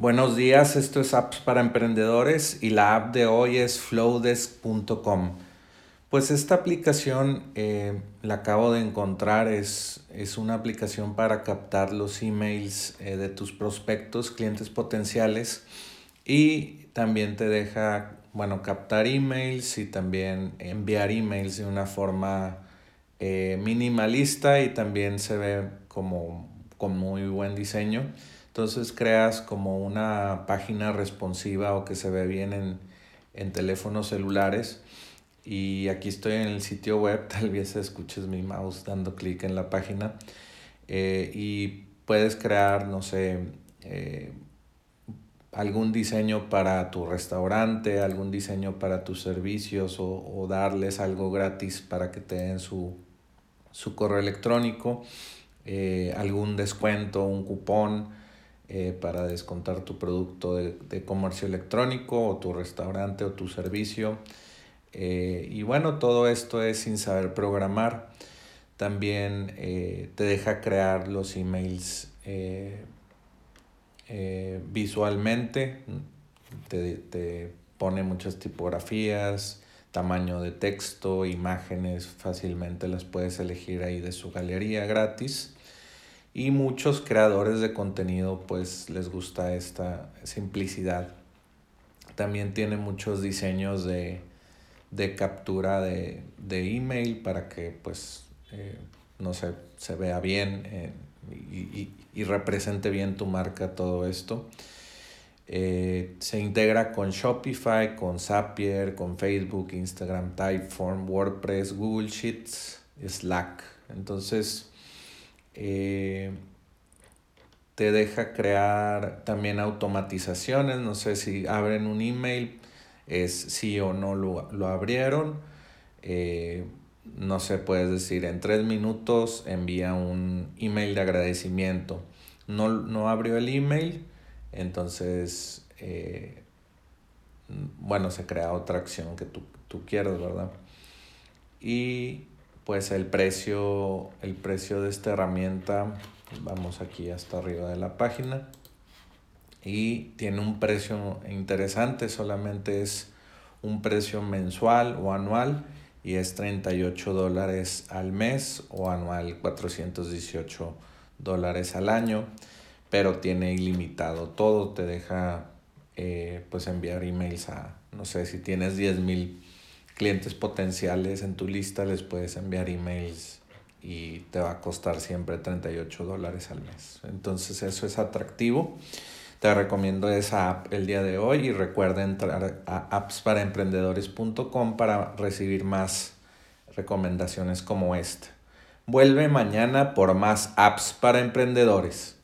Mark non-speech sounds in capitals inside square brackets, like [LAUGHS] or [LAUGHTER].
Buenos días, esto es Apps para Emprendedores y la app de hoy es flowdesk.com. Pues esta aplicación eh, la acabo de encontrar, es, es, una aplicación para captar los emails eh, de tus prospectos, clientes potenciales y también te deja, bueno, captar emails y también enviar emails de una forma eh, minimalista y también se ve como con muy buen diseño. Entonces creas como una página responsiva o que se ve bien en, teléfonos celulares. Y aquí estoy en el sitio web, [LAUGHS] tal vez escuches mi mouse dando clic en la página. Eh, y puedes crear, no sé, eh, algún diseño para tu restaurante, algún diseño para tus servicios o, darles algo gratis para que te den su, correo electrónico, eh, algún descuento, un cupón eh, para descontar tu producto de, comercio electrónico o tu restaurante o tu servicio. Eh, y bueno, todo esto es sin saber programar. También eh, te deja crear los emails visualmente. Te, te pone muchas tipografías, tamaño de texto, imágenes, fácilmente las puedes elegir ahí de su galería gratis y muchos creadores de contenido pues les gusta esta simplicidad. También tiene muchos diseños de, captura de, email para que pues eh, no se vea bien eh, y, represente bien tu marca todo esto. Eh, se integra con Shopify, con Zapier, con Facebook, Instagram, Typeform, WordPress, Google Sheets, Slack. Entonces, eh, te deja crear también automatizaciones. No sé si abren un email, es sí o no lo, abrieron. Eh, no sé, puedes decir en tres minutos envía un email de agradecimiento. No, no abrió el email, entonces, eh, bueno, se crea otra acción que tú, tú quieras, ¿verdad? Y pues el precio, el precio de esta herramienta, vamos aquí hasta arriba de la página, y tiene un precio interesante, solamente es un precio mensual o anual y es 38 dólares al mes o anual 418 dólares al año, pero tiene ilimitado todo, te deja eh, pues enviar emails a, no sé, si tienes 10 mil clientes potenciales en tu lista, les puedes enviar emails y te va a costar siempre 38 dólares al mes. Entonces eso es atractivo. Te recomiendo esa app el día de hoy y recuerda entrar a appsparaemprendedores.com para recibir más recomendaciones como esta. Vuelve mañana por más apps para emprendedores.